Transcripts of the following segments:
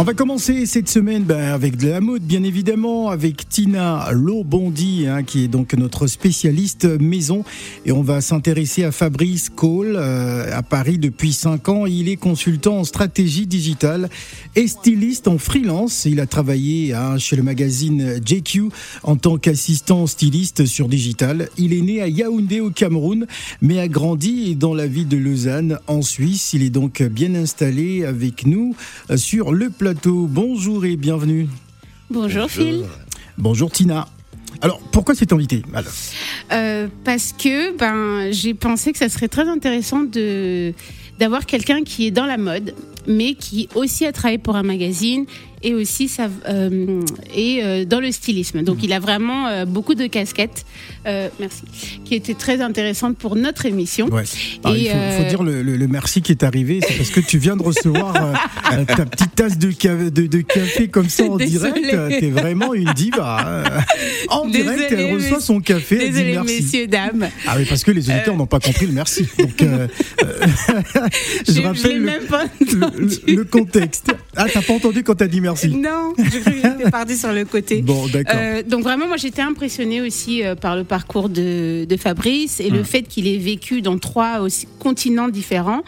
On va commencer cette semaine ben, avec de la mode, bien évidemment, avec Tina Lobondi, hein, qui est donc notre spécialiste maison. Et on va s'intéresser à Fabrice Cole, euh, à Paris depuis 5 ans. Il est consultant en stratégie digitale et styliste en freelance. Il a travaillé hein, chez le magazine JQ en tant qu'assistant styliste sur digital. Il est né à Yaoundé au Cameroun, mais a grandi dans la ville de Lausanne en Suisse. Il est donc bien installé avec nous euh, sur le plateau Bonjour et bienvenue. Bonjour, Phil. Bonjour Tina. Alors, pourquoi cette invité euh, Parce que ben, j'ai pensé que ça serait très intéressant de d'avoir quelqu'un qui est dans la mode, mais qui aussi a travaillé pour un magazine et aussi ça, euh, et euh, dans le stylisme. Donc il a vraiment euh, beaucoup de casquettes, merci, qui étaient très intéressantes pour notre émission. Ah, il faut, dire le, merci qui est arrivé, c'est parce que tu viens de recevoir ta petite tasse de, café, de, café comme ça en direct. Tu es vraiment une diva. Hein. En direct, elle reçoit son café. Désolé, elle dit merci. messieurs, dames. Ah oui, parce que les auditeurs n'ont pas compris le merci. Donc, je, rappelle le, le, contexte. Ah, t'as pas entendu quand t'as dit merci Non, je croyais que j'étais partie sur le côté. Bon, d'accord. Euh, donc vraiment, moi j'étais impressionnée aussi euh, par le parcours de, Fabrice et le hmm. fait qu'il ait vécu dans trois aussi, continents différents,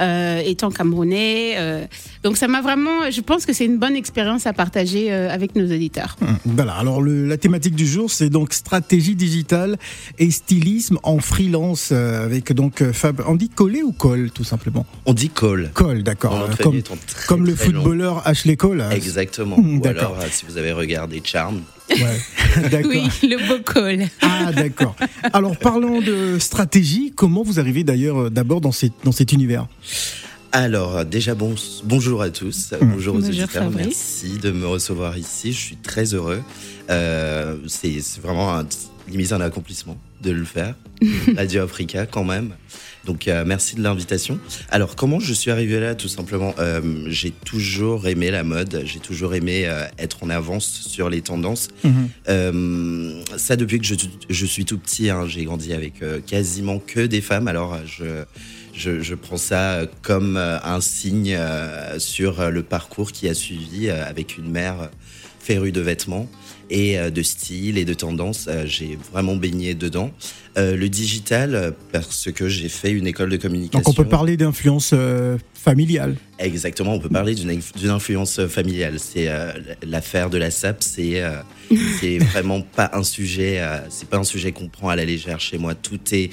euh, étant camerounais. donc ça m'a vraiment, je pense que c'est une bonne expérience à partager avec nos auditeurs. Hmm. Voilà, alors la thématique du jour, c'est donc stratégie digitale et stylisme en freelance avec donc Fab. On dit coller ou colle tout simplement? On dit colle. Colle, d'accord. Comme, comme le footballeur Ashley Cole. Exactement. Ou alors, euh, si vous avez regardé Charm. Ouais. oui, le beau col. Ah, d'accord. Alors, parlons de stratégie. Comment vous arrivez d'ailleurs euh, d'abord dans, dans cet univers? Alors, euh, déjà, bon, bonjour à tous. Mmh. Bonjour aux auditeurs. Merci de me recevoir ici. Je suis très heureux. c'est vraiment un, limite un accomplissement de le faire. Radio Africa, quand même. Donc euh, merci de l'invitation. Alors comment je suis arrivé là Tout simplement, euh, j'ai toujours aimé la mode, j'ai toujours aimé euh, être en avance sur les tendances. Mhm. ça depuis que je, suis tout petit, hein, j'ai grandi avec quasiment que des femmes. Alors je, je, prends ça comme un signe sur le parcours qui a suivi avec une mère férue de vêtements et de style et de tendance. j'ai vraiment baigné dedans. Euh, le digital, parce que j'ai fait une école de communication. Donc on peut parler d'influence euh, familiale. Exactement, on peut parler d'une influence familiale. C'est euh, l'affaire de la SAP, c'est c'est vraiment pas un sujet, c'est pas un sujet qu'on prend à la légère chez moi. Tout est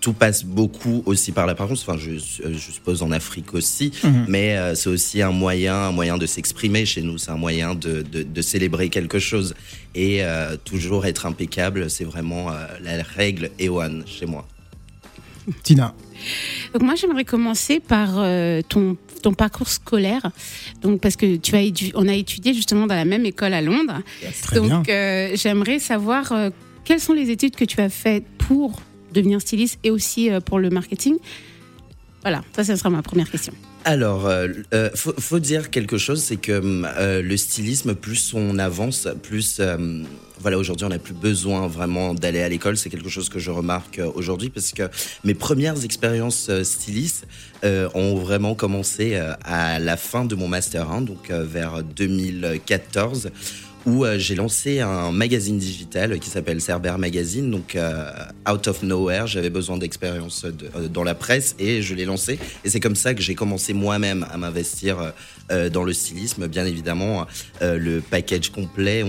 tout passe beaucoup aussi par la parole. Enfin, je, je, suppose en Afrique aussi, mhm. mais c'est aussi un moyen, un moyen de s'exprimer chez nous. C'est un moyen de, de, de, célébrer quelque chose et toujours être impeccable. C'est vraiment la règle EOAN chez moi. Tina. Donc moi j'aimerais commencer par euh, ton, ton parcours scolaire. Donc parce que tu as on a étudié justement dans la même école à Londres. Donc euh, j'aimerais savoir euh, quelles sont les études que tu as faites pour devenir styliste et aussi pour le marketing. Voilà, ça, ce sera ma première question. Alors, il faut, dire quelque chose, c'est que le stylisme, plus on avance, plus voilà, aujourd'hui, on n'a plus besoin vraiment d'aller à l'école. C'est quelque chose que je remarque euh, aujourd'hui parce que mes premières expériences euh, stylistes euh, ont vraiment commencé à la fin de mon master 1, donc vers 2014 où j'ai lancé un magazine digital qui s'appelle Cerber Magazine, donc out of nowhere. J'avais besoin d'expérience dans la presse et je l'ai lancé. Et c'est comme ça que j'ai commencé moi-même à m'investir dans le stylisme. Bien évidemment, le package complet,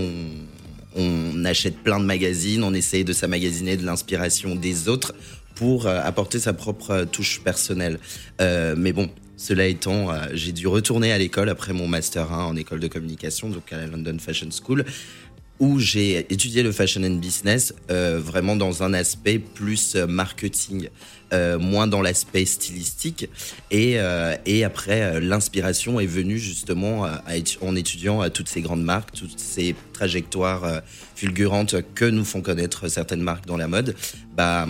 on, achète plein de magazines, on essaye de s'amagasiner de l'inspiration des autres pour euh, apporter sa propre euh, touche personnelle. Euh, mais bon, cela étant, j'ai dû retourner à l'école après mon master 1 en école de communication, donc à la London Fashion School, où j'ai étudié le fashion and business vraiment dans un aspect plus marketing. Euh, moins dans l'aspect stylistique. Et, euh, après, euh, l'inspiration est venue justement en étudiant toutes ces grandes marques, toutes ces trajectoires fulgurantes que nous font connaître certaines marques dans la mode. Bah,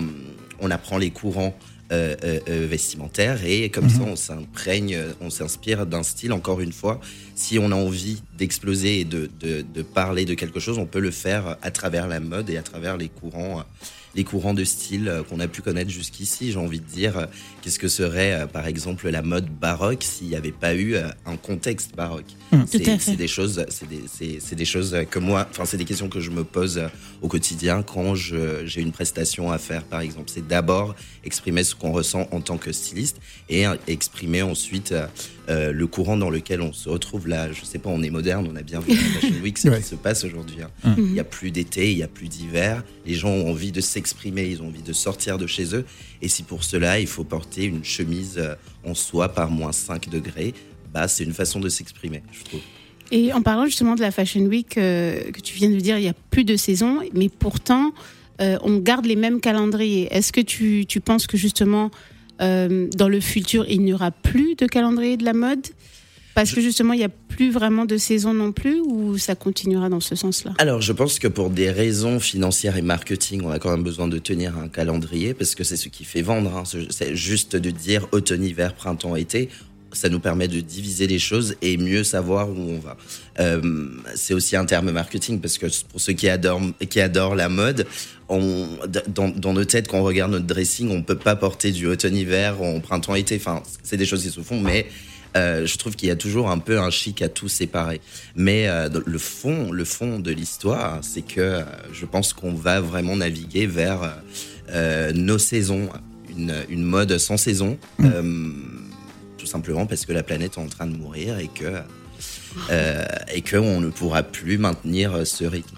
on apprend les courants vestimentaires et comme ça mhm. on s'imprègne, on s'inspire d'un style. Encore une fois, si on a envie d'exploser et de, de, de, parler de quelque chose, on peut le faire à travers la mode et à travers les courants les courants de style qu'on a pu connaître jusqu'ici. J'ai envie de dire, qu'est-ce que serait, par exemple, la mode baroque s'il n'y avait pas eu un contexte baroque? Mmh. C'est des choses, c'est des, des, choses que moi, enfin, c'est des questions que je me pose au quotidien quand j'ai une prestation à faire, par exemple. C'est d'abord exprimer ce qu'on ressent en tant que styliste et exprimer ensuite euh, le courant dans lequel on se retrouve là. Je sais pas, on est moderne, on a bien vu la Fashion Week, ce qui se passe aujourd'hui. Hein. Mmh. Il n'y a plus d'été, il n'y a plus d'hiver. Les gens ont envie de s'exprimer, ils ont envie de sortir de chez eux. Et si pour cela, il faut porter une chemise euh, en soie par moins 5 degrés, bah, c'est une façon de s'exprimer. Et en parlant justement de la Fashion Week euh, que tu viens de dire, il n'y a plus de saison, mais pourtant, on garde les mêmes calendriers. Est-ce que tu, tu, penses que justement, euh, dans le futur, il n'y aura plus de calendrier de la mode? Parce que justement, il n'y a plus vraiment de saison non plus ou ça continuera dans ce sens-là? Alors, je pense que pour des raisons financières et marketing, on a quand même besoin de tenir un calendrier parce que c'est ce qui fait vendre. Hein. C'est juste de dire automne, hiver, printemps, été ça nous permet de diviser les choses et mieux savoir où on va. Euh, c'est aussi un terme marketing parce que pour ceux qui adorent, qui adorent la mode, dans, nos têtes, quand on regarde notre dressing, on peut pas porter du automne-hiver en printemps-été. Enfin, c'est des choses qui se font, mais euh, je trouve qu'il y a toujours un peu un chic à tout séparer. Mais euh, le fond, le fond de l'histoire, c'est que euh, je pense qu'on va vraiment naviguer vers nos saisons, une, une, mode sans saison. Mmh tout simplement parce que la planète est en train de mourir et que euh, et que on ne pourra plus maintenir ce rythme.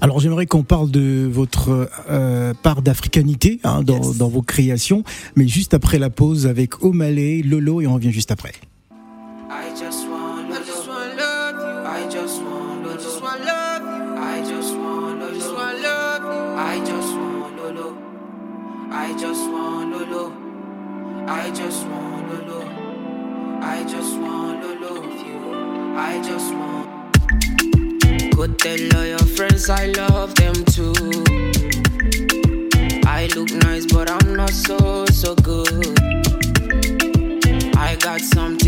Alors j'aimerais qu'on parle de votre euh, part d'africanité hein, dans, yes. dans, vos créations, mais juste après la pause avec Omalé, Lolo et on revient juste après. I just want, I just want love you. I just want, I just want love you. I just want, I just want love you. I just want Lolo. I just want Lolo. I just want Lolo. I just want to love you. I just want. Go tell all your friends I love them too. I look nice, but I'm not so, so good. I got something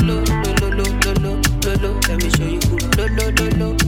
Let me show you. Good lo lo lo lo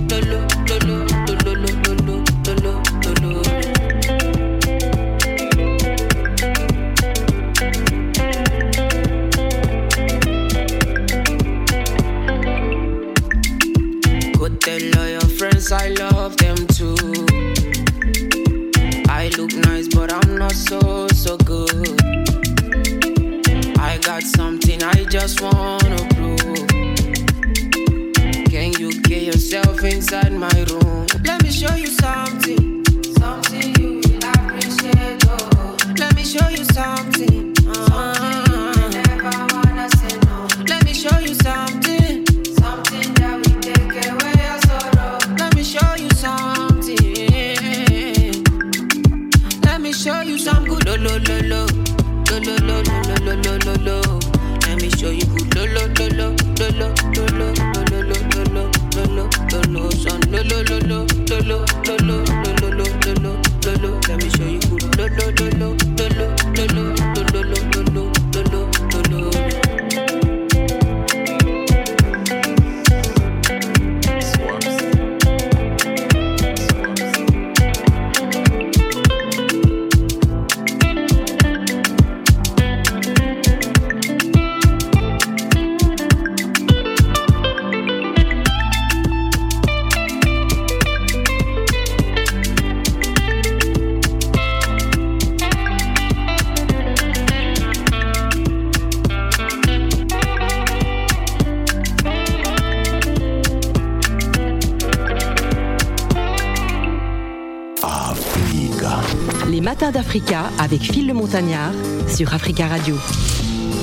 matins d'Africa avec Phil le Montagnard sur Africa Radio.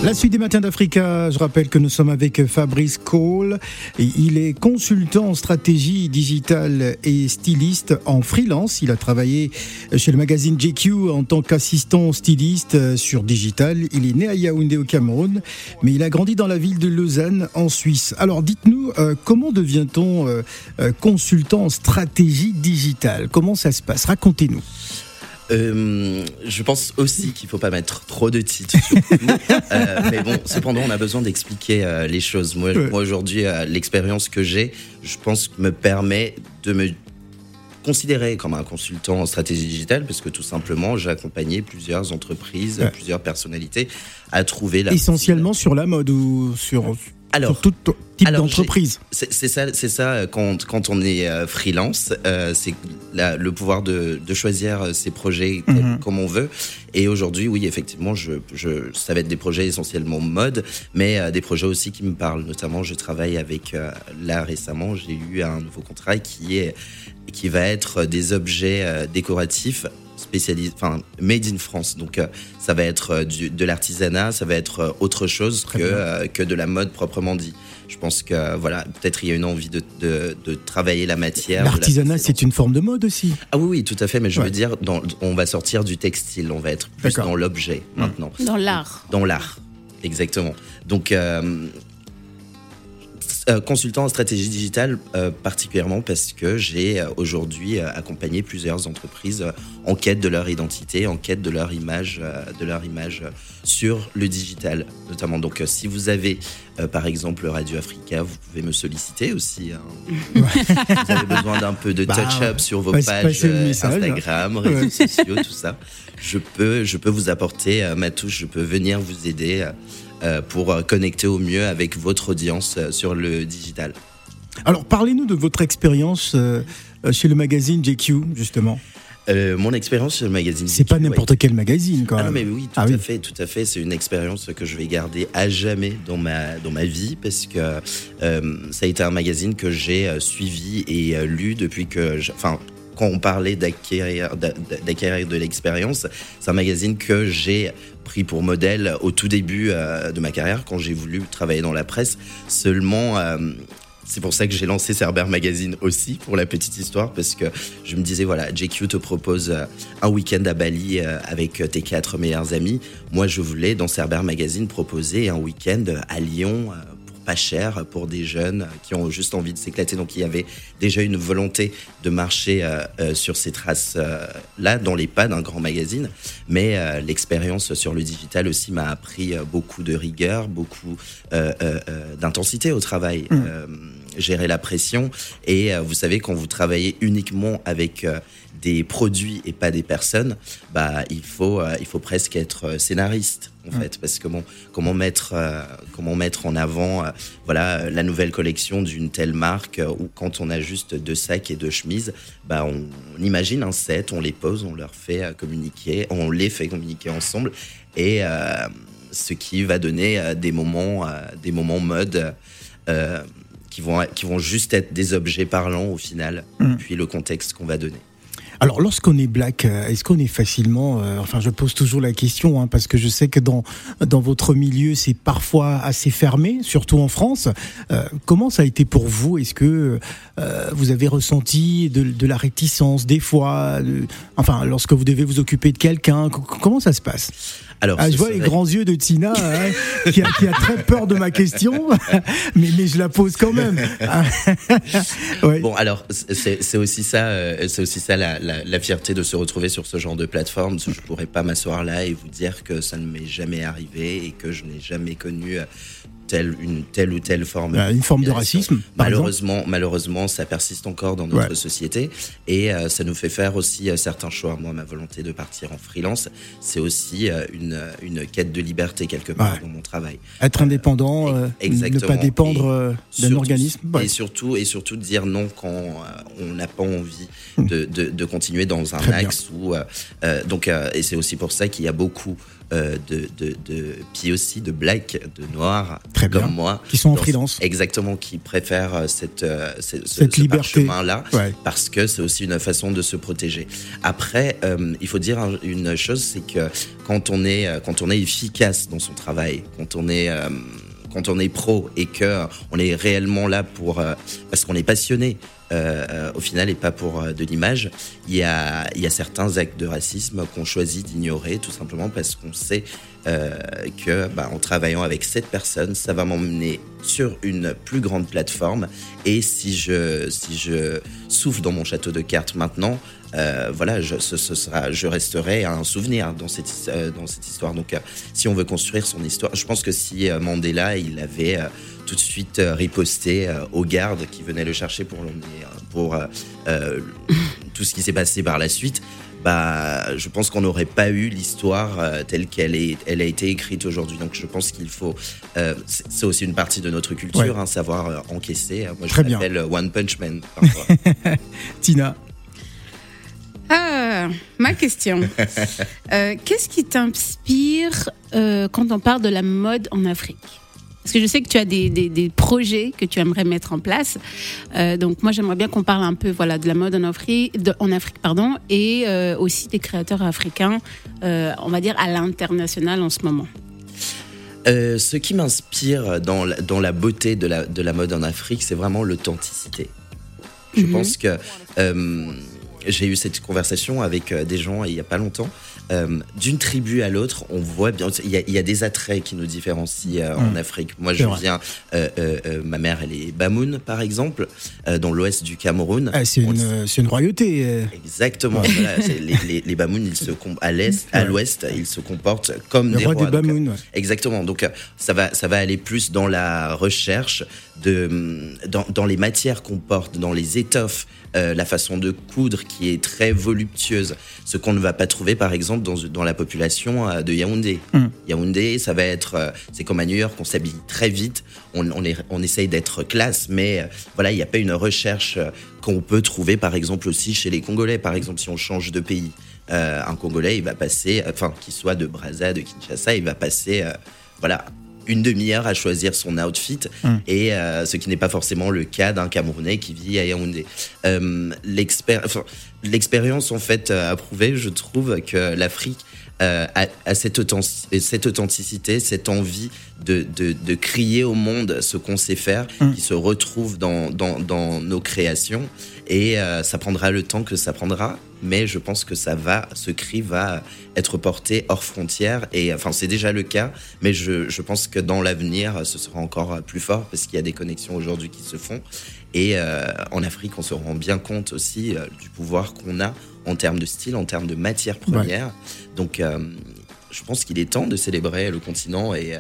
La suite des matins d'Africa, je rappelle que nous sommes avec Fabrice Cole. Il est consultant en stratégie digitale et styliste en freelance. Il a travaillé chez le magazine GQ en tant qu'assistant styliste sur digital. Il est né à Yaoundé au Cameroun, mais il a grandi dans la ville de Lausanne en Suisse. Alors dites-nous, euh, comment devient-on euh, euh, consultant en stratégie digitale? Comment ça se passe? Racontez-nous. Euh, je pense aussi qu'il faut pas mettre trop de titres. Euh, mais bon, cependant, on a besoin d'expliquer euh, les choses. Moi, Ouais. moi aujourd'hui, euh, l'expérience que j'ai, je pense, me permet de me considérer comme un consultant en stratégie digitale parce que tout simplement, j'ai accompagné plusieurs entreprises, Ouais. plusieurs personnalités à trouver la Essentiellement sur la mode ou sur, Alors, sur tout type d'entreprise C'est ça, c'est ça euh, quand, quand on est euh, freelance, euh, c'est le pouvoir de, de choisir ses projets comme, Mhm. comme on veut. Et aujourd'hui, oui, effectivement, je, je, ça va être des projets essentiellement mode, mais euh, des projets aussi qui me parlent. Notamment, je travaille avec euh, là récemment, j'ai eu un nouveau contrat qui est qui va être des objets décoratifs spécialisés, enfin made in France. Donc euh, ça va être euh, du, de l'artisanat, ça va être euh, autre chose que Très euh, que de la mode proprement dit. Je pense que voilà, peut-être il y a une envie de, de, de travailler la matière. la L'artisanat, c'est une forme de mode aussi. ah oui, oui, tout à fait, mais je Ouais. veux dire, dans, on va sortir du textile, on va être plus dans l'objet maintenant, Dans l'art. dans l'art, exactement. Donc, euh, consultant en stratégie digitale, euh, particulièrement parce que j'ai euh, aujourd'hui accompagné plusieurs entreprises en quête de leur identité, en quête de leur image, de leur image sur le digital, notamment. Donc, si vous avez, par exemple, Radio Africa, vous pouvez me solliciter aussi. hein. vous avez besoin d'un peu de Bah, touch-up sur vos pages message. Instagram, réseaux sociaux, tout ça. Je peux, je peux vous apporter ma touche, je peux venir vous aider pour euh, connecter au mieux avec votre audience euh, sur le digital. Alors, parlez-nous de votre expérience euh, euh, chez le magazine GQ, justement. Euh, mon expérience sur le magazine. C'est pas ouais. n'importe quel magazine, quand Ah non, même. mais oui, tout Ah à oui. fait, tout à fait. C'est une expérience que je vais garder à jamais dans ma, dans ma vie parce que euh, ça a été un magazine que j'ai euh, suivi et euh, lu depuis que, enfin, quand on parlait d'acquérir, d'a- d'acquérir de l'expérience, c'est un magazine que j'ai pour modèle au tout début euh, de ma carrière quand j'ai voulu travailler dans la presse. Seulement, euh, c'est pour ça que j'ai lancé Cerber Magazine aussi, pour la petite histoire, parce que je me disais, voilà, JQ te propose euh, un week-end à Bali avec tes quatre meilleurs amis. Moi, je voulais, dans Cerber Magazine, proposer un week-end à Lyon. Pas cher pour des jeunes qui ont juste envie de s'éclater. Donc il y avait déjà une volonté de marcher euh, euh, sur ces traces-là, dans les pas d'un grand magazine. Mais euh, l'expérience sur le digital aussi m'a appris beaucoup de rigueur, beaucoup d'intensité au travail. Euh, gérer la pression. Et vous savez, quand vous travaillez uniquement avec des produits et pas des personnes, bah il faut euh, il faut presque être euh, scénariste en fait. Parce que bon comment mettre euh, comment mettre en avant voilà la nouvelle collection d'une telle marque ou quand on a juste deux sacs et deux chemises bah on, on imagine un set on les pose on leur fait communiquer on les fait communiquer ensemble. Et euh, ce qui va donner des moments des moments mode euh, qui vont qui vont juste être des objets parlants au final Mm. puis le contexte qu'on va donner Alors, lorsqu'on est black, euh, est-ce qu'on est facilement. euh, enfin, je pose toujours la question, hein, parce que je sais que dans, dans votre milieu, c'est parfois assez fermé, surtout en France. Euh, comment ça a été pour vous? Est-ce que euh, vous avez ressenti de, de la réticence des fois Enfin, lorsque vous devez vous occuper de quelqu'un, co- comment ça se passe? Alors ah, Je vois les grands yeux de Tina, hein, qui, a, qui a très peur de ma question, mais, mais je la pose quand même. Ouais. Bon, alors c'est aussi ça, euh, c'est aussi ça la, la, la fierté de se retrouver sur ce genre de plateforme. Je pourrais pas m'asseoir là et vous dire que ça ne m'est jamais arrivé et que je n'ai jamais connu euh, telle une telle ou telle forme. Euh, une forme de racisme, Malheureusement, malheureusement, ça persiste encore dans notre Ouais. société et euh, ça nous fait faire aussi euh, certains choix. Moi, ma volonté de partir en freelance, c'est aussi euh, une, une quête de liberté quelque part Ouais. dans mon travail. Être indépendant, ne pas dépendre d'un organisme. Ouais. Et surtout, et surtout de dire non quand on n'a pas envie de, de, de continuer dans un Très bien. axe où. donc, et c'est aussi pour ça qu'il y a beaucoup euh, de, de, de, puis aussi de black, de noir, Très bien. comme moi. Qui sont en freelance. Exactement, qui préfèrent euh, cette, euh, ce- ce- Cette ce liberté. Ouais. parce que c'est aussi une façon de se protéger. Après, euh, il faut dire un- une chose, c'est que quand on est quand on est efficace dans son travail, quand on est quand on est pro et que on est réellement là pour euh, parce qu'on est passionné. Euh, au final, et pas pour euh, de l'image. Il y a, certains actes de racisme qu'on choisit d'ignorer, tout simplement parce qu'on sait euh, que, bah, en travaillant avec cette personne, ça va m'emmener sur une plus grande plateforme. Et si je, si je souffle dans mon château de cartes maintenant, euh, voilà, je, ce, sera, je resterai un souvenir dans cette, dans cette histoire. Donc, si on veut construire son histoire, je pense que si Mandela, il avait tout de suite euh, riposté euh, aux gardes qui venaient le chercher pour l'emmener, euh, pour euh, euh, tout ce qui s'est passé par la suite, bah, je pense qu'on n'aurait pas eu l'histoire euh, telle qu'elle est, elle a été écrite aujourd'hui. Donc, je pense qu'il faut, euh, c'est aussi une partie de notre culture, Ouais. hein, savoir euh, encaisser. Moi, je Très bien. m'appelle One Punch Man. parfois. Tina, Ah, ma question. Euh, Qu'est-ce qui t'inspire euh, quand on parle de la mode en Afrique? Parce que je sais que tu as des, des- des projets que tu aimerais mettre en place. Euh, donc moi, j'aimerais bien qu'on parle un peu voilà, de la mode en Afrique, de- en Afrique pardon, et euh, aussi des créateurs africains, euh, on va dire à l'international en ce moment. Euh, ce qui m'inspire dans la, dans la beauté de la, de la mode en Afrique, c'est vraiment l'authenticité. Je Mhm. pense que euh, j'ai eu cette conversation avec des gens il y a pas longtemps. Euh, D'une tribu à l'autre, on voit bien. Il y, a, il y a des attraits qui nous différencient euh, en Mhm. Afrique. Moi, je viens. euh, ma mère, elle est Bamoun, par exemple, dans l'ouest du Cameroun. ah, c'est une, une royauté. Exactement. voilà, les, les, les Bamoun, ils se à l'est, à l'ouest, ils se comportent comme Le des roi rois. des Donc, Bamoun. ouais. Exactement. Donc ça va, ça va aller plus dans la recherche de, hum, dans, dans les matières qu'on porte, dans les étoffes, euh, la façon de coudre qui est très voluptueuse, ce qu'on ne va pas trouver par exemple dans, dans la population euh, de Yaoundé. Mm. Yaoundé, ça va être, euh, c'est comme à New York, on s'habille très vite, on, on, est, on essaye d'être classe, mais euh, voilà, il n'y a pas une recherche qu'on peut trouver par exemple aussi chez les Congolais. Par exemple, si on change de pays, euh, un Congolais, il va passer, enfin, qu'il soit de Brazza, de Kinshasa, il va passer, euh, voilà, une demi-heure à choisir son outfit, Mm. et euh, ce qui n'est pas forcément le cas d'un Camerounais qui vit à Yaoundé. Euh, L'expérience, en fait, euh, a prouvé, je trouve, que l'Afrique euh, a, a cette, authentic- cette authenticité, cette envie de, de, de crier au monde ce qu'on sait faire, Mm. qui se retrouve dans, dans, dans nos créations. Et euh, ça prendra le temps que ça prendra, mais je pense que ça va, ce cri va être porté hors frontières. Et enfin, c'est déjà le cas, mais je, je pense que dans l'avenir, ce sera encore plus fort parce qu'il y a des connexions aujourd'hui qui se font. Et euh, en Afrique, on se rend bien compte aussi euh, du pouvoir qu'on a en termes de style, en termes de matières premières. Donc, euh, je pense qu'il est temps de célébrer le continent et, euh,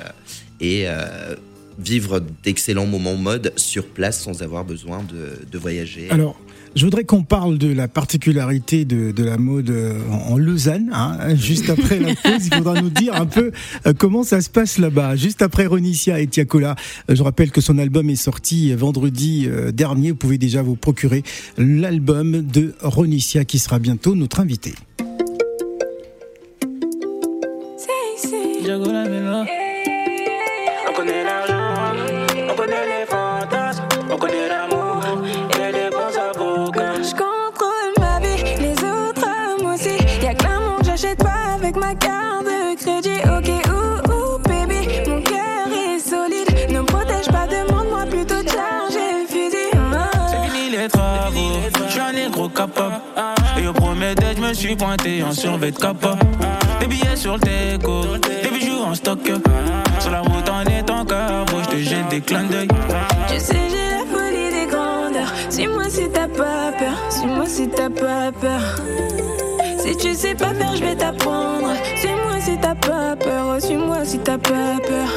et euh, vivre d'excellents moments mode sur place sans avoir besoin de, de voyager. Alors, je voudrais qu'on parle de la particularité de, la mode euh, en Lausanne. hein. Juste après la pause, il faudra nous dire un peu euh, comment ça se passe là-bas. Juste après Ronicia et Tiakola, euh, je rappelle que son album est sorti vendredi dernier. Vous pouvez déjà vous procurer l'album de Ronicia qui sera bientôt notre invité. Crédit. Ok, ouh, ouh, baby, mon cœur est solide. Ne me protège pas, demande-moi plutôt de charger fusil. C'est fini les travaux, je suis un négro capable. Et au premier date, je me suis pointé en survêt de capa. Des billets sur le teco, des bijoux en stock. Sur la route en étant carbo, je te jette des clins d'œil. Tu sais, j'ai la folie des grandeurs. Suis-moi si t'as pas peur. Suis-moi si t'as pas peur. Si tu sais pas faire, je vais t'apprendre. Suis-moi si t'as pas peur. Oh, Suis-moi si t'as pas peur.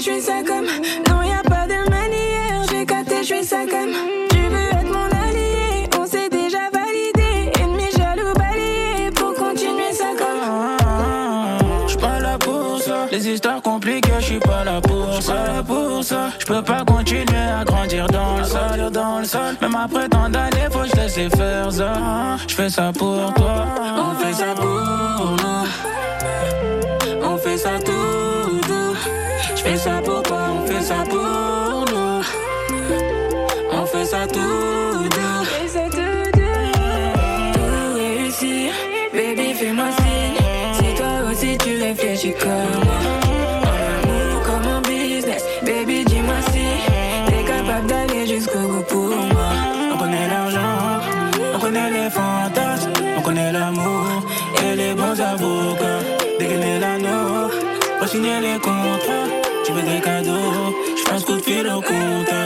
je suis ça comme. Non, y a pas de manière, j'ai capté, je suis ça comme. Tu veux être mon allié, on s'est déjà validé. Ennemi jaloux balayé pour continuer ça comme. J'suis pas là pour ça, les histoires compliquées, je suis pas là pour ça. Là pour ça, je peux pas continuer à grandir dans le sol, dans le sol. Même après tant d'années, faut que je laisse faire ça. Je fais ça pour toi, on fait ça pour nous, on fait ça tout. Je fais ça pour toi, on fait ça pour nous. On fait ça tout je pense coup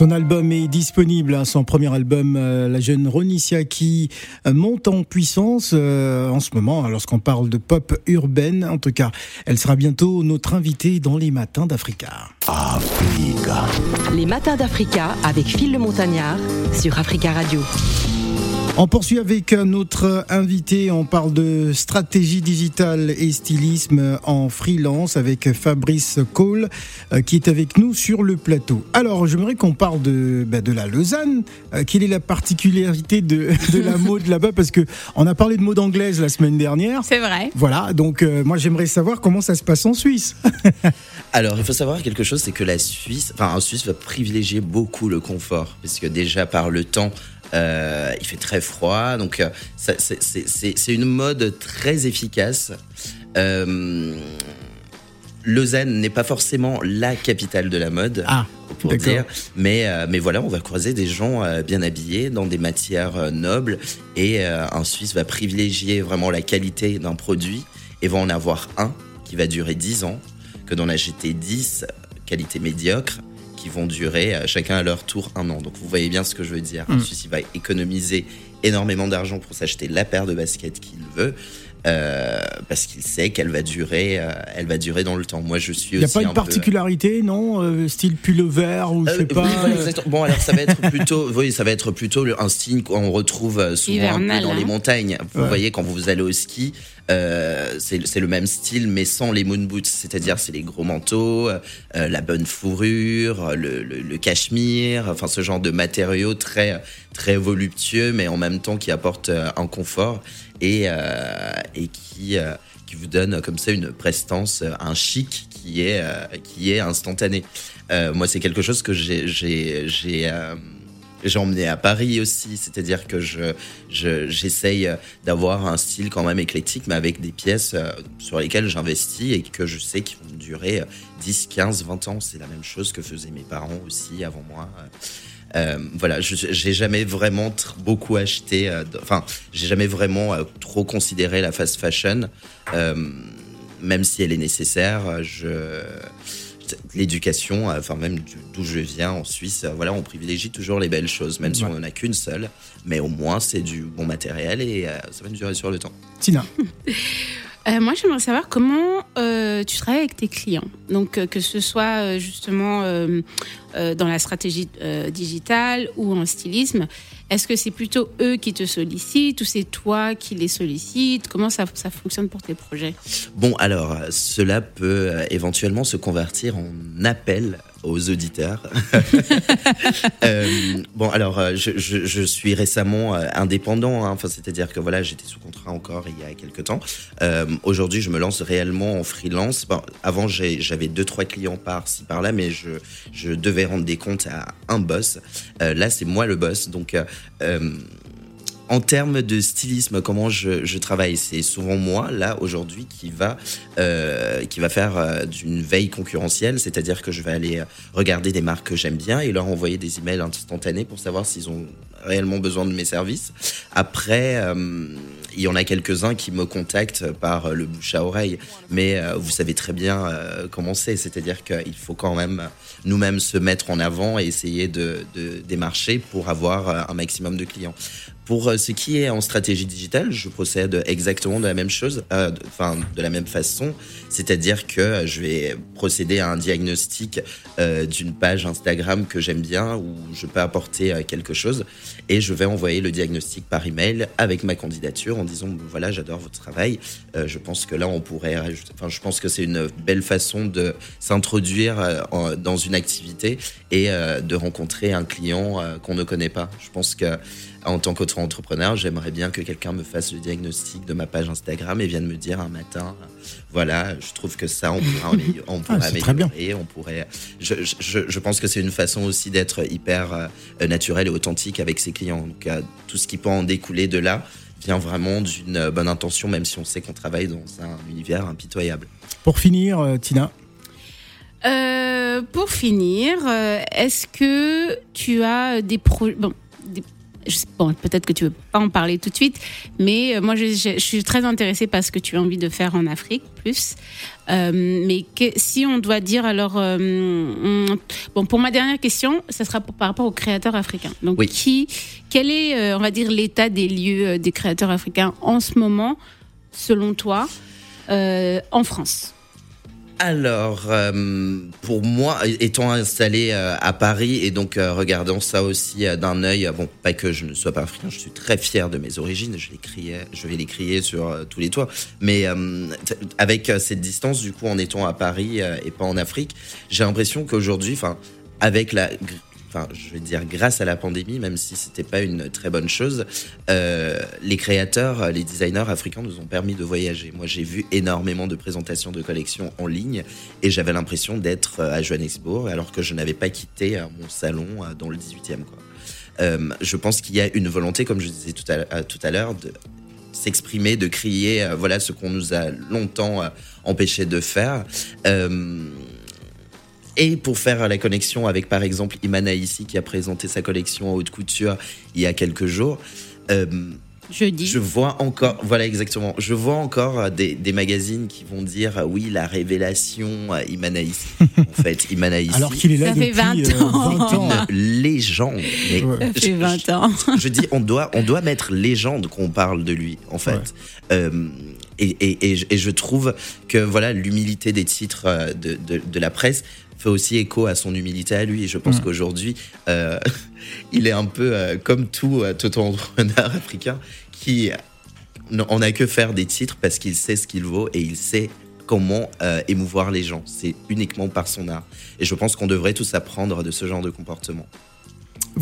Son album est disponible, hein, son premier album, euh, la jeune Ronicia qui euh, monte en puissance euh, en ce moment, hein, lorsqu'on parle de pop urbaine. En tout cas, elle sera bientôt notre invitée dans les matins d'Africa. Les matins d'Africa avec Phil le Montagnard sur Africa Radio. On poursuit avec notre invité. On parle de stratégie digitale et stylisme en freelance avec Fabrice Cole euh, qui est avec nous sur le plateau. Alors, j'aimerais qu'on parle de, bah, de la Lausanne. Euh, quelle est la particularité de, de la mode là-bas? Parce que on a parlé de mode anglaise la semaine dernière. C'est vrai. Voilà, donc euh, moi j'aimerais savoir comment ça se passe en Suisse. Alors, il faut savoir quelque chose, c'est que la Suisse, enfin, en Suisse va privilégier beaucoup le confort, parce que déjà par le temps, euh, il fait très froid, donc euh, c'est- une mode très efficace. Euh, Lausanne n'est pas forcément la capitale de la mode. Ah, pour dire. Mais, euh, mais voilà, on va croiser des gens euh, bien habillés dans des matières euh, nobles et un Suisse va privilégier vraiment la qualité d'un produit et va en avoir un qui va durer 10 ans, que d'en acheter 10 qualité médiocre qui vont durer euh, chacun à leur tour un an. Donc vous voyez bien ce que je veux dire. Suisse, il va économiser énormément d'argent pour s'acheter la paire de baskets qu'il veut. Euh, parce qu'il sait qu'elle va durer, euh, elle va durer dans le temps. Moi, je suis Il n'y a aussi pas un une peu- particularité, non Euh, Style pullover ou je euh, sais pas. oui, exactement. Bon, alors ça va être plutôt, oui, ça va être plutôt un style qu'on retrouve euh, souvent un peu dans hein. les montagnes. Vous Ouais. voyez, quand vous allez au ski, euh, c'est le même style, mais sans les moon boots. C'est-à-dire, c'est les gros manteaux, euh, la bonne fourrure, le, le, le cachemire, enfin ce genre de matériaux très très voluptueux, mais en même temps qui apportent euh, un confort et euh, et qui euh, qui vous donne comme ça une prestance, euh, un chic qui est qui est instantané. Moi, c'est quelque chose que j'ai j'ai j'ai emmené à Paris aussi, c'est-à-dire que je je- j'essaye d'avoir un style quand même éclectique, mais avec des pièces sur lesquelles j'investis et que je sais qu'ils vont durer euh, 10, 15, 20 ans. C'est la même chose que faisaient mes parents aussi avant moi. Euh, voilà, je j'ai jamais vraiment beaucoup acheté. euh, Enfin, j'ai jamais vraiment euh, trop considéré la fast fashion, euh, même si elle est nécessaire. Je l'éducation, enfin même d'où je viens en Suisse, voilà, on privilégie toujours les belles choses, même si Ouais. on en a qu'une seule, mais au moins c'est du bon matériel et euh, ça va durer sur le temps. Tina. Euh, moi, j'aimerais savoir comment euh, tu travailles avec tes clients. Donc, euh, que ce soit justement dans la stratégie digitale ou en stylisme. Est-ce que c'est plutôt eux qui te sollicitent ou c'est toi qui les sollicites? Comment ça, fonctionne pour tes projets? Bon, alors, cela peut éventuellement se convertir en appel aux auditeurs. Euh, bon, alors, euh, je, suis récemment euh, indépendant, hein. c'est-à-dire que voilà, j'étais sous contrat encore il y a quelques temps. Aujourd'hui, je me lance réellement en freelance. Avant, j'avais deux, trois clients par-ci, par-là, mais je, devais rendre des comptes à un boss. Là, c'est moi le boss, donc. En termes de stylisme, comment je, travaille, c'est souvent moi là aujourd'hui qui va euh, qui va faire euh, d'une veille concurrentielle, c'est-à-dire que je vais aller euh, regarder des marques que j'aime bien et leur envoyer des emails instantanés pour savoir s'ils ont réellement besoin de mes services. Après, euh, il y en a quelques-uns qui me contactent par le bouche à oreille, mais vous savez très bien comment c'est, c'est-à-dire qu'il faut quand même nous-mêmes se mettre en avant et essayer de, de démarcher pour avoir un maximum de clients. Pour euh, ce qui est en stratégie digitale, je procède exactement de la même chose, euh, enfin de la même façon, c'est-à-dire que euh, je vais procéder à un diagnostic euh, d'une page Instagram que j'aime bien où je peux apporter euh, quelque chose. Et je vais envoyer le diagnostic par email avec ma candidature en disant voilà j'adore votre travail, je pense que là on pourrait, enfin je pense que c'est une belle façon de s'introduire dans une activité et de rencontrer un client qu'on ne connaît pas. Je pense que en tant qu'auto-entrepreneur, j'aimerais bien que quelqu'un me fasse le diagnostic de ma page Instagram et vienne me dire un matin, euh, voilà, je trouve que ça, on pourrait, amélior- on pourrait c'est très bien. améliorer, on pourrait. Je, je, je pense que c'est une façon aussi d'être hyper euh, naturel et authentique avec ses clients. Donc euh, tout ce qui peut en découler de là vient vraiment d'une bonne intention, même si on sait qu'on travaille dans un univers impitoyable. Pour finir, Tina, Euh, pour finir, est-ce que tu as des projets bon, bon, peut-être que tu veux pas en parler tout de suite, mais euh, moi je, je- je suis très intéressée par ce que tu as envie de faire en Afrique plus. Euh, mais que- si on doit dire alors, euh, hum, bon, pour ma dernière question, ce sera pour- par rapport aux créateurs africains. Donc, Oui. qui, quel est, on va dire, l'état des lieux des créateurs africains en ce moment, selon toi, en France? Alors, euh, pour moi, étant installé euh, à Paris et donc euh, regardant ça aussi euh, d'un œil, euh, bon, pas que je ne sois pas africain, je suis très fier de mes origines, je les criais, je vais les crier sur tous les toits, mais avec cette distance, du coup, en étant à Paris et pas en Afrique, j'ai l'impression qu'aujourd'hui, enfin, avec la Enfin, je vais dire grâce à la pandémie, même si c'était pas une très bonne chose, euh, les créateurs, euh, les designers africains nous ont permis de voyager. Moi, j'ai vu énormément de présentations de collections en ligne et j'avais l'impression d'être euh, à Johannesburg alors que je n'avais pas quitté mon salon dans le 18e. Quoi. Euh, je pense qu'il y a une volonté, comme je disais tout à, l'heure, de s'exprimer, de crier, voilà ce qu'on nous a longtemps empêché de faire. Et pour faire la connexion avec, par exemple, Imana ici, qui a présenté sa collection en haute couture il y a quelques jours, euh, Jeudi. je vois encore, voilà exactement, je vois encore des, des magazines qui vont dire euh, oui, la révélation Imana ici. en fait, Imana ici, alors qu'il est là Ça fait depuis 20 euh, ans. 20 ans. une légende. Mais Ouais. Ça fait je- 20 ans. je dis, on doit, on doit mettre légende qu'on parle de lui, en fait. Ouais. Euh, et, et, et, je- et je trouve que voilà l'humilité des titres de, de, de la presse fait aussi écho à son humilité à lui. Et je pense Mm. qu'aujourd'hui, euh, il est un peu euh, comme tout euh, tout entrepreneur africain qui on n'a que faire des titres parce qu'il sait ce qu'il vaut et il sait comment euh, émouvoir les gens. C'est uniquement par son art. Et je pense qu'on devrait tous apprendre de ce genre de comportement.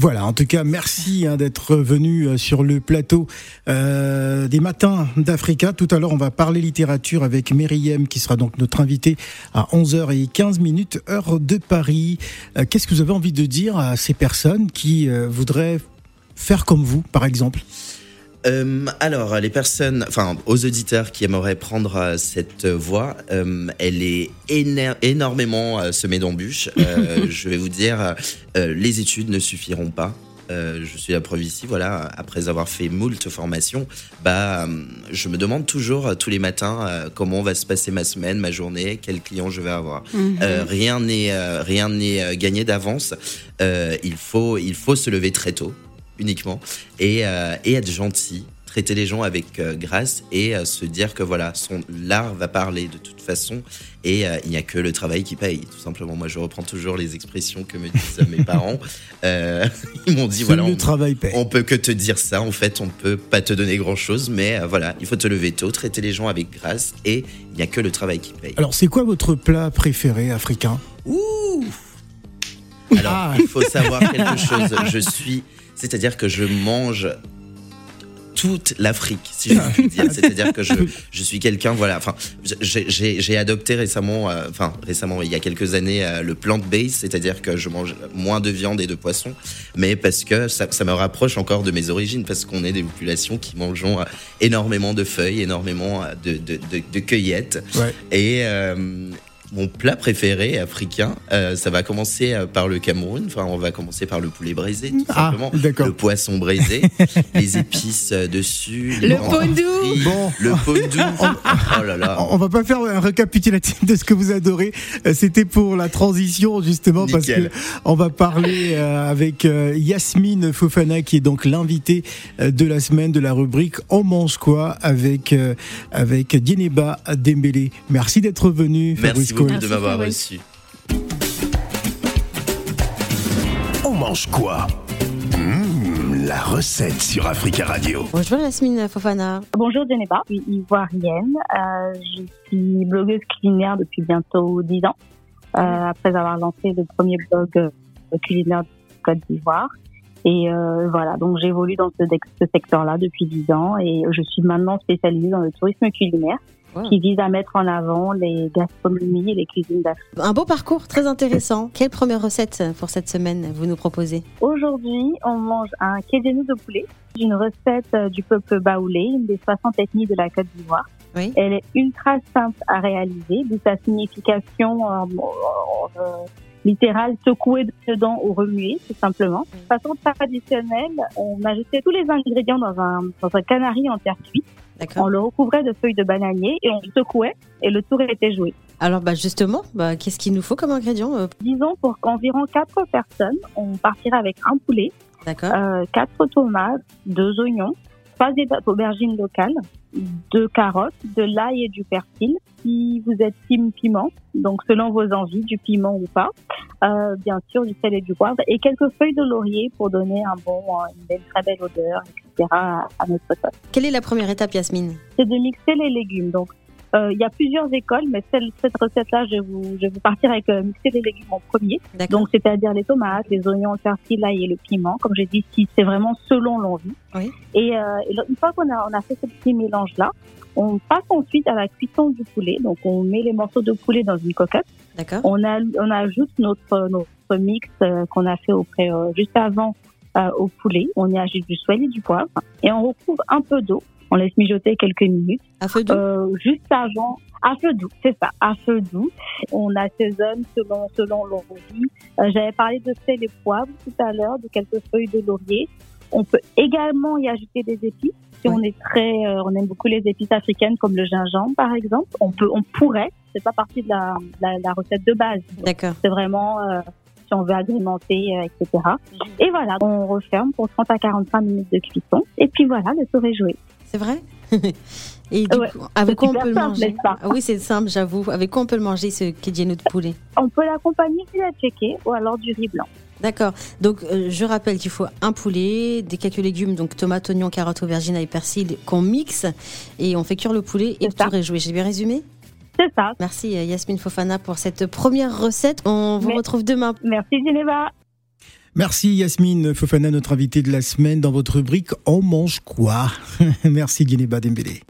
Voilà, en tout cas, merci hein, d'être venu euh, sur le plateau euh, des matins d'Africa. Tout à l'heure, on va parler littérature avec Myriam, qui sera donc notre invitée à 11h15 minutes, heure de Paris. Euh, Qu'est-ce que vous avez envie de dire à ces personnes qui voudraient faire comme vous, par exemple? Euh, alors, les personnes, enfin, aux auditeurs qui aimeraient prendre euh, cette voie, euh, elle est éner- énormément euh, semée d'embûches. Je vais vous dire, les études ne suffiront pas. Je suis la preuve ici, voilà, après avoir fait moult formations, bah, je me demande toujours tous les matins comment va se passer ma semaine, ma journée, quel client je vais avoir. Euh, rien n'est rien n'est gagné d'avance. Il faut il faut se lever très tôt uniquement et, euh, et être gentil, traiter les gens avec euh, grâce et euh, se dire que voilà son l'art va parler de toute façon et euh, il n'y a que le travail qui paye tout simplement. Moi je reprends toujours les expressions que me disent mes parents. Ils m'ont dit voilà on, travail paie. on peut que te dire ça en fait on peut pas te donner grand chose mais voilà il faut te lever tôt, traiter les gens avec grâce et il n'y a que le travail qui paye. Alors, c'est quoi votre plat préféré africain? Alors, Ah. il faut savoir quelque chose. Je suis, c'est-à-dire que je mange toute l'Afrique, si je puis dire. C'est-à-dire que je, je suis quelqu'un, voilà. Enfin, j'ai- adopté récemment, euh, enfin récemment, il y a quelques années, euh, le plant-based, c'est-à-dire que je mange moins de viande et de poisson, mais parce que ça, ça me rapproche encore de mes origines, parce qu'on est des populations qui mangeons euh, énormément de feuilles, énormément de, de, de, de cueillettes. Ouais. Et, mon plat préféré africain. Euh, ça va commencer euh, par le Cameroun. Enfin, on va commencer par le poulet braisé, tout Ah, simplement. d'accord. Le poisson braisé, les épices euh, dessus. Le pondou. Bon. Le pondou. oh là là. On va pas faire un récapitulatif de ce que vous adorez. C'était pour la transition justement parce que on va parler avec Yasmine Fofana qui est donc l'invitée de la semaine de la rubrique On mange quoi avec avec Dieneba Dembélé. Merci d'être venu. Merci Merci, de m'avoir reçu. On mange quoi? Mmh, La recette sur Africa Radio. Bonjour Yasmine Fofana. Bonjour Geneva, je suis ivoirienne. Euh, je suis blogueuse culinaire depuis bientôt 10 ans, euh, après avoir lancé le premier blog euh, culinaire de Côte d'Ivoire. Et euh, voilà, donc j'évolue dans ce, ce secteur-là depuis 10 ans et je suis maintenant spécialisée dans le tourisme culinaire Wow. qui vise à mettre en avant les gastronomies et les cuisines d'Afrique. Un beau parcours très intéressant. Quelle première recette pour cette semaine vous nous proposez? Aujourd'hui, on mange un kédénou de poulet, une recette euh, du peuple baoulé, une des 60 ethnies de la Côte d'Ivoire. Oui. Elle est ultra simple à réaliser, d'où sa signification euh, euh, littérale, secouer dedans ou remuer, tout simplement. De façon traditionnelle, on ajoutait tous les ingrédients dans un, dans un canari en terre cuite. On le recouvrait de feuilles de bananier et on le secouait et le tour était joué. Alors bah justement, bah, qu'est-ce qu'il nous faut comme ingrédient euh, Disons pour qu'environ quatre personnes, on partira avec un poulet, euh, quatre tomates, deux oignons, trois aubergines locales, deux carottes, de l'ail et du persil. Si vous êtes team piment, donc selon vos envies, du piment ou pas, euh, bien sûr du sel et du poivre, et quelques feuilles de laurier pour donner un bon, euh, une belle, très belle odeur, etc. à, à notre sauce. Quelle est la première étape Yasmine? C'est de mixer les légumes. Donc euh, il y a plusieurs écoles, mais celle, cette recette-là, je vais vous, je vais vous partir avec euh, mixer les légumes en premier. Donc, c'est-à-dire les tomates, les oignons, le persil, l'ail et le piment. Comme j'ai dit, si c'est vraiment selon l'envie. Oui. Et, euh, et une fois qu'on a, on a fait ce petit mélange-là, on passe ensuite à la cuisson du poulet. Donc, on met les morceaux de poulet dans une cocotte. On, a, on ajoute notre, notre mix euh, qu'on a fait auprès, euh, juste avant euh, au poulet. On y ajoute du sel et du poivre. Et on recouvre un peu d'eau. On laisse mijoter quelques minutes. À feu doux Euh, juste avant, à feu doux, c'est ça, à feu doux. On assaisonne selon selon l'envie. Euh, J'avais parlé de sel et poivre tout à l'heure, de quelques feuilles de laurier. On peut également y ajouter des épices. Si Ouais. on est très, euh, on aime beaucoup les épices africaines comme le gingembre par exemple. On peut, on pourrait. C'est pas partie de la, la, la recette de base. D'accord. C'est vraiment euh, si on veut agrémenter, euh, etc. Et voilà, on referme pour 30 à 45 minutes de cuisson. Et puis voilà, le tour est joué. C'est vrai? Et du Ouais. coup, avec quoi on peut le manger? pas? Ah Oui, c'est simple, j'avoue. Avec quoi on peut le manger ce kédienou de poulet? On peut l'accompagner du checké ou alors du riz blanc. D'accord. Donc, euh, je rappelle qu'il faut un poulet, des quelques légumes, donc tomates, oignons, carottes, aubergines et persil, qu'on mixe et on fait cuire le poulet et est joué. J'ai bien résumé? C'est ça. Merci euh, Yasmine Fofana pour cette première recette. On vous Mais- retrouve demain. Merci Geneva. Merci Yasmine Fofana, notre invitée de la semaine dans votre rubrique On mange quoi? Merci Dieneba Dembélé.